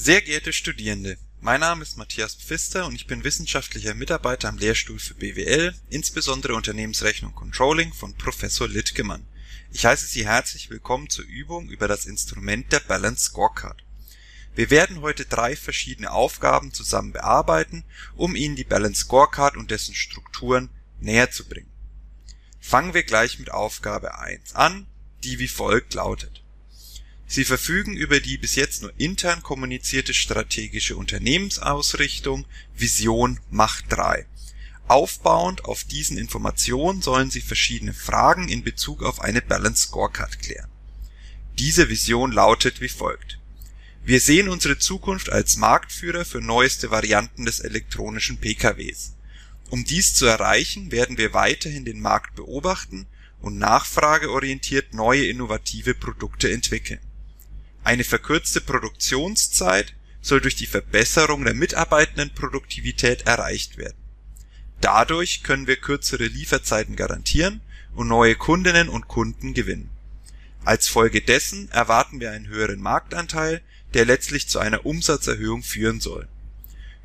Sehr geehrte Studierende, mein Name ist Matthias Pfister und ich bin wissenschaftlicher Mitarbeiter am Lehrstuhl für BWL, insbesondere Unternehmensrechnung Controlling von Professor Littgemann. Ich heiße Sie herzlich willkommen zur Übung über das Instrument der Balance Scorecard. Wir werden heute drei verschiedene Aufgaben zusammen bearbeiten, um Ihnen die Balance Scorecard und dessen Strukturen näher zu bringen. Fangen wir gleich mit Aufgabe 1 an, die wie folgt lautet. Sie verfügen über die bis jetzt nur intern kommunizierte strategische Unternehmensausrichtung Vision Macht 3. Aufbauend auf diesen Informationen sollen Sie verschiedene Fragen in Bezug auf eine Balance Scorecard klären. Diese Vision lautet wie folgt. Wir sehen unsere Zukunft als Marktführer für neueste Varianten des elektronischen PKWs. Um dies zu erreichen, werden wir weiterhin den Markt beobachten und nachfrageorientiert neue innovative Produkte entwickeln eine verkürzte Produktionszeit soll durch die Verbesserung der Mitarbeitendenproduktivität erreicht werden. Dadurch können wir kürzere Lieferzeiten garantieren und neue Kundinnen und Kunden gewinnen. Als Folge dessen erwarten wir einen höheren Marktanteil, der letztlich zu einer Umsatzerhöhung führen soll.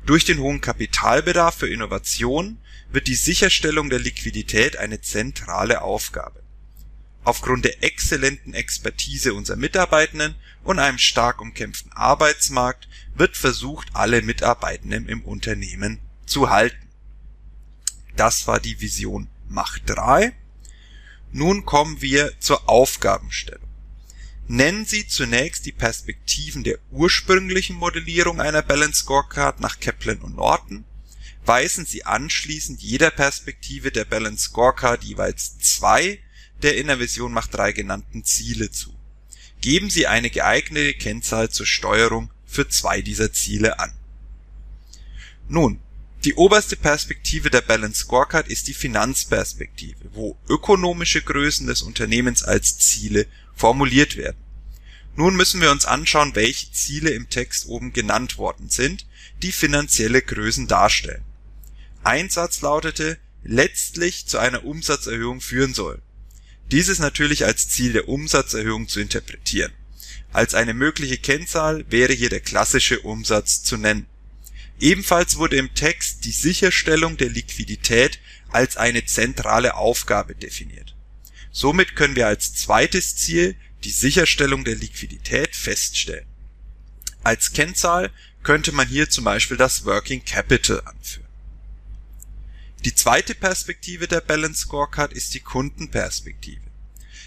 Durch den hohen Kapitalbedarf für Innovation wird die Sicherstellung der Liquidität eine zentrale Aufgabe Aufgrund der exzellenten Expertise unserer Mitarbeitenden und einem stark umkämpften Arbeitsmarkt wird versucht, alle Mitarbeitenden im Unternehmen zu halten. Das war die Vision Macht 3. Nun kommen wir zur Aufgabenstellung. Nennen Sie zunächst die Perspektiven der ursprünglichen Modellierung einer Balance Scorecard nach Kaplan und Norton. Weisen Sie anschließend jeder Perspektive der Balance Scorecard jeweils zwei der in der Vision Macht 3 genannten Ziele zu. Geben Sie eine geeignete Kennzahl zur Steuerung für zwei dieser Ziele an. Nun, die oberste Perspektive der Balance Scorecard ist die Finanzperspektive, wo ökonomische Größen des Unternehmens als Ziele formuliert werden. Nun müssen wir uns anschauen, welche Ziele im Text oben genannt worden sind, die finanzielle Größen darstellen. Ein Satz lautete, letztlich zu einer Umsatzerhöhung führen soll. Dieses natürlich als Ziel der Umsatzerhöhung zu interpretieren. Als eine mögliche Kennzahl wäre hier der klassische Umsatz zu nennen. Ebenfalls wurde im Text die Sicherstellung der Liquidität als eine zentrale Aufgabe definiert. Somit können wir als zweites Ziel die Sicherstellung der Liquidität feststellen. Als Kennzahl könnte man hier zum Beispiel das Working Capital anführen die zweite Perspektive der Balance Scorecard ist die Kundenperspektive.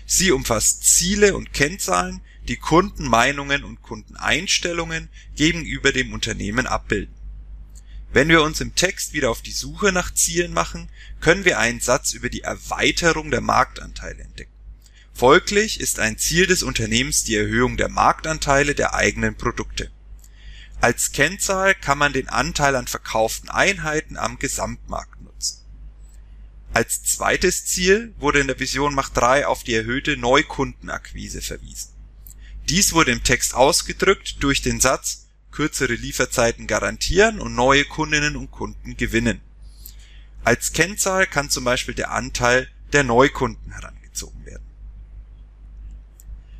Sie umfasst Ziele und Kennzahlen, die Kundenmeinungen und Kundeneinstellungen gegenüber dem Unternehmen abbilden. Wenn wir uns im Text wieder auf die Suche nach Zielen machen, können wir einen Satz über die Erweiterung der Marktanteile entdecken. Folglich ist ein Ziel des Unternehmens die Erhöhung der Marktanteile der eigenen Produkte. Als Kennzahl kann man den Anteil an verkauften Einheiten am Gesamtmarkt als zweites Ziel wurde in der Vision Macht 3 auf die erhöhte Neukundenakquise verwiesen. Dies wurde im Text ausgedrückt durch den Satz kürzere Lieferzeiten garantieren und neue Kundinnen und Kunden gewinnen. Als Kennzahl kann zum Beispiel der Anteil der Neukunden herangezogen werden.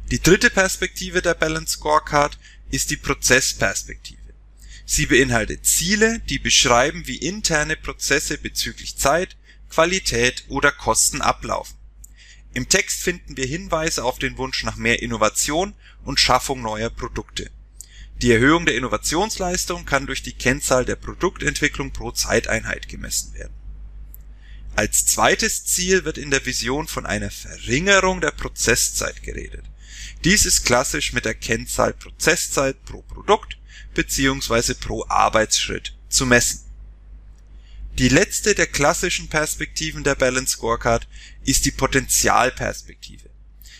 Die dritte Perspektive der Balance Scorecard ist die Prozessperspektive. Sie beinhaltet Ziele, die beschreiben, wie interne Prozesse bezüglich Zeit, Qualität oder Kosten ablaufen. Im Text finden wir Hinweise auf den Wunsch nach mehr Innovation und Schaffung neuer Produkte. Die Erhöhung der Innovationsleistung kann durch die Kennzahl der Produktentwicklung pro Zeiteinheit gemessen werden. Als zweites Ziel wird in der Vision von einer Verringerung der Prozesszeit geredet. Dies ist klassisch mit der Kennzahl Prozesszeit pro Produkt bzw. pro Arbeitsschritt zu messen die letzte der klassischen Perspektiven der Balance Scorecard ist die Potentialperspektive.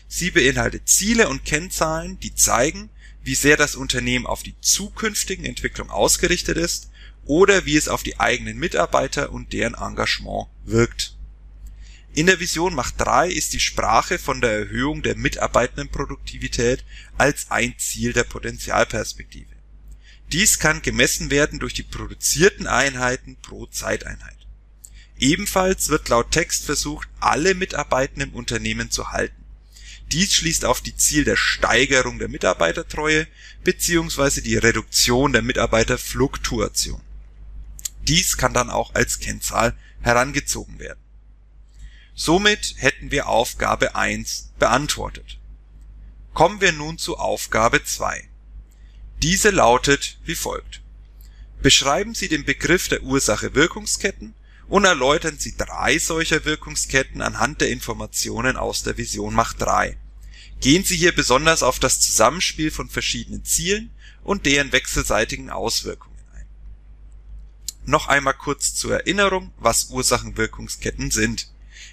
Sie beinhaltet Ziele und Kennzahlen, die zeigen, wie sehr das Unternehmen auf die zukünftigen Entwicklung ausgerichtet ist oder wie es auf die eigenen Mitarbeiter und deren Engagement wirkt. In der Vision Macht 3 ist die Sprache von der Erhöhung der Mitarbeitendenproduktivität als ein Ziel der Potentialperspektive dies kann gemessen werden durch die produzierten Einheiten pro Zeiteinheit. Ebenfalls wird laut Text versucht, alle Mitarbeitenden im Unternehmen zu halten. Dies schließt auf die Ziel der Steigerung der Mitarbeitertreue bzw. die Reduktion der Mitarbeiterfluktuation. Dies kann dann auch als Kennzahl herangezogen werden. Somit hätten wir Aufgabe 1 beantwortet. Kommen wir nun zu Aufgabe 2. Diese lautet wie folgt. Beschreiben Sie den Begriff der Ursache-Wirkungsketten und erläutern Sie drei solcher Wirkungsketten anhand der Informationen aus der Vision Macht 3. Gehen Sie hier besonders auf das Zusammenspiel von verschiedenen Zielen und deren wechselseitigen Auswirkungen ein. Noch einmal kurz zur Erinnerung, was Ursachen-Wirkungsketten sind.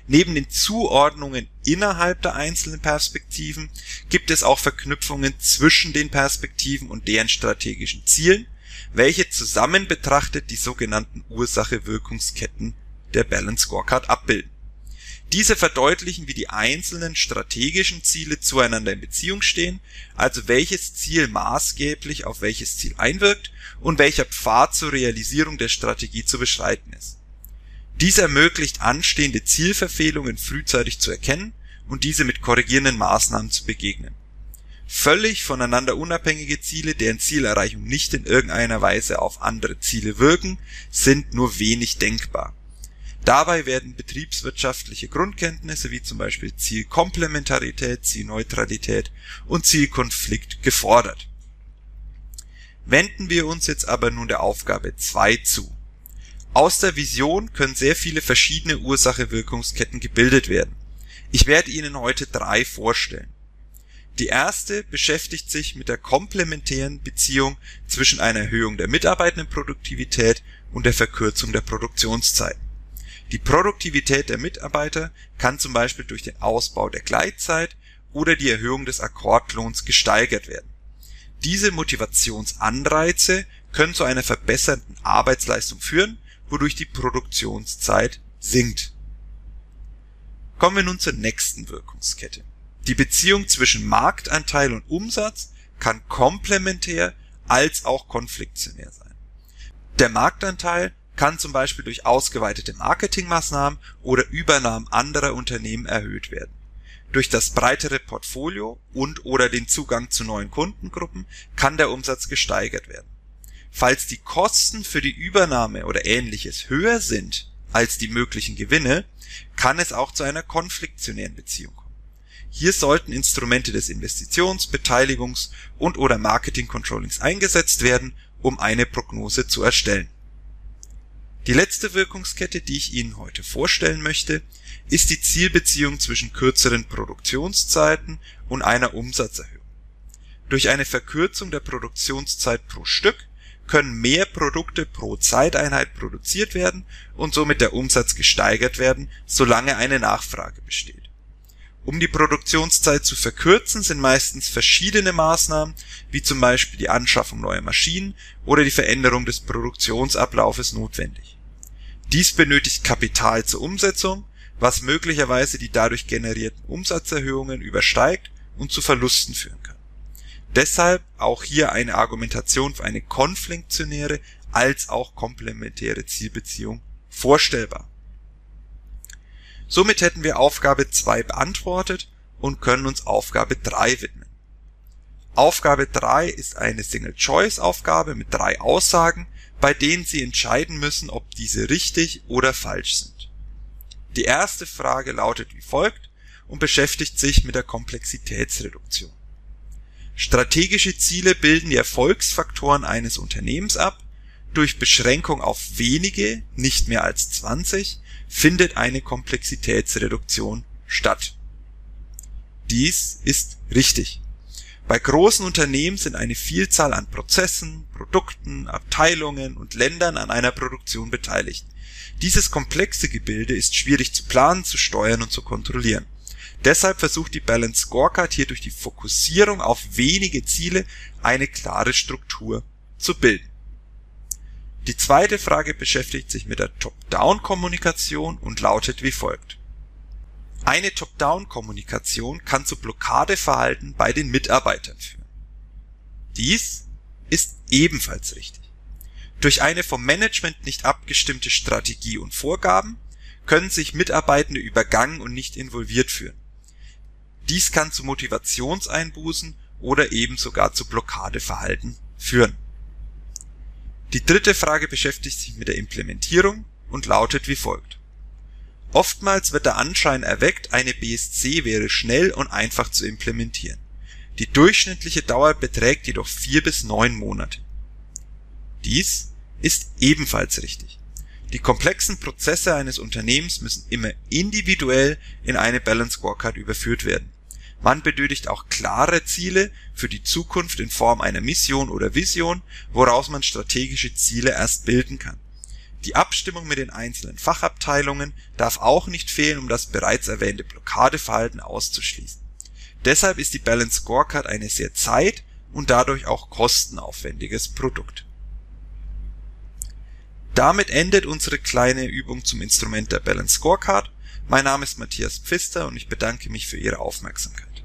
Neben den Zuordnungen innerhalb der einzelnen Perspektiven gibt es auch Verknüpfungen zwischen den Perspektiven und deren strategischen Zielen welche zusammen betrachtet die sogenannten Ursache-Wirkungsketten der Balance Scorecard abbilden. Diese verdeutlichen, wie die einzelnen strategischen Ziele zueinander in Beziehung stehen, also welches Ziel maßgeblich auf welches Ziel einwirkt und welcher Pfad zur Realisierung der Strategie zu beschreiten ist. Dies ermöglicht anstehende Zielverfehlungen frühzeitig zu erkennen und diese mit korrigierenden Maßnahmen zu begegnen völlig voneinander unabhängige Ziele, deren Zielerreichung nicht in irgendeiner Weise auf andere Ziele wirken, sind nur wenig denkbar. Dabei werden betriebswirtschaftliche Grundkenntnisse wie zum Beispiel Zielkomplementarität, Zielneutralität und Zielkonflikt gefordert. Wenden wir uns jetzt aber nun der Aufgabe 2 zu. Aus der Vision können sehr viele verschiedene Ursache-Wirkungsketten gebildet werden. Ich werde Ihnen heute drei vorstellen. Die erste beschäftigt sich mit der komplementären Beziehung zwischen einer Erhöhung der Mitarbeitendenproduktivität und der Verkürzung der Produktionszeit. Die Produktivität der Mitarbeiter kann zum Beispiel durch den Ausbau der Gleitzeit oder die Erhöhung des Akkordlohns gesteigert werden. Diese Motivationsanreize können zu einer verbesserten Arbeitsleistung führen, wodurch die Produktionszeit sinkt. Kommen wir nun zur nächsten Wirkungskette die Beziehung zwischen Marktanteil und Umsatz kann komplementär als auch konfliktionär sein. Der Marktanteil kann zum Beispiel durch ausgeweitete Marketingmaßnahmen oder Übernahmen anderer Unternehmen erhöht werden. Durch das breitere Portfolio und oder den Zugang zu neuen Kundengruppen kann der Umsatz gesteigert werden. Falls die Kosten für die Übernahme oder ähnliches höher sind als die möglichen Gewinne, kann es auch zu einer konfliktionären Beziehung kommen. Hier sollten Instrumente des Investitions Beteiligungs und oder Marketing-Controllings eingesetzt werden, um eine Prognose zu erstellen. Die letzte Wirkungskette, die ich Ihnen heute vorstellen möchte, ist die Zielbeziehung zwischen kürzeren Produktionszeiten und einer Umsatzerhöhung. Durch eine Verkürzung der Produktionszeit pro Stück können mehr Produkte pro Zeiteinheit produziert werden und somit der Umsatz gesteigert werden, solange eine Nachfrage besteht um die Produktionszeit zu verkürzen, sind meistens verschiedene Maßnahmen, wie zum Beispiel die Anschaffung neuer Maschinen oder die Veränderung des Produktionsablaufes notwendig. Dies benötigt Kapital zur Umsetzung, was möglicherweise die dadurch generierten Umsatzerhöhungen übersteigt und zu Verlusten führen. Deshalb auch hier eine Argumentation für eine konfliktionäre als auch komplementäre Zielbeziehung vorstellbar Somit hätten wir Aufgabe 2 beantwortet und können uns Aufgabe 3 widmen. Aufgabe 3 ist eine Single-Choice-Aufgabe mit drei Aussagen, bei denen Sie entscheiden müssen, ob diese richtig oder falsch sind. Die erste Frage lautet wie folgt und beschäftigt sich mit der Komplexitätsreduktion. Strategische Ziele bilden die Erfolgsfaktoren eines Unternehmens ab. Durch Beschränkung auf wenige, nicht mehr als 20, findet eine Komplexitätsreduktion statt. Dies ist richtig. Bei großen Unternehmen sind eine Vielzahl an Prozessen, Produkten, Abteilungen und Ländern an einer Produktion beteiligt. Dieses komplexe Gebilde ist schwierig zu planen, zu steuern und zu kontrollieren. Deshalb versucht die Balance Scorecard hier durch die Fokussierung auf wenige Ziele eine klare Struktur zu bilden. Die zweite Frage beschäftigt sich mit der Top-Down-Kommunikation und lautet wie folgt. Eine Top-Down-Kommunikation kann zu Blockadeverhalten bei den Mitarbeitern führen. Dies ist ebenfalls richtig. Durch eine vom Management nicht abgestimmte Strategie und Vorgaben können sich Mitarbeitende übergangen und nicht involviert fühlen. Dies kann zu Motivationseinbußen oder eben sogar zu Blockadeverhalten führen. Die dritte Frage beschäftigt sich mit der Implementierung und lautet wie folgt. Oftmals wird der Anschein erweckt, eine BSC wäre schnell und einfach zu implementieren. Die durchschnittliche Dauer beträgt jedoch vier bis neun Monate. Dies ist ebenfalls richtig. Die komplexen Prozesse eines Unternehmens müssen immer individuell in eine Balance Scorecard überführt werden. Man benötigt auch klare Ziele für die Zukunft in Form einer Mission oder Vision, woraus man strategische Ziele erst bilden kann. Die Abstimmung mit den einzelnen Fachabteilungen darf auch nicht fehlen, um das bereits erwähnte Blockadeverhalten auszuschließen. Deshalb ist die Balance Scorecard ein sehr zeit und dadurch auch kostenaufwendiges Produkt damit endet unsere kleine Übung zum Instrument der Balance Scorecard. Mein Name ist Matthias Pfister und ich bedanke mich für Ihre Aufmerksamkeit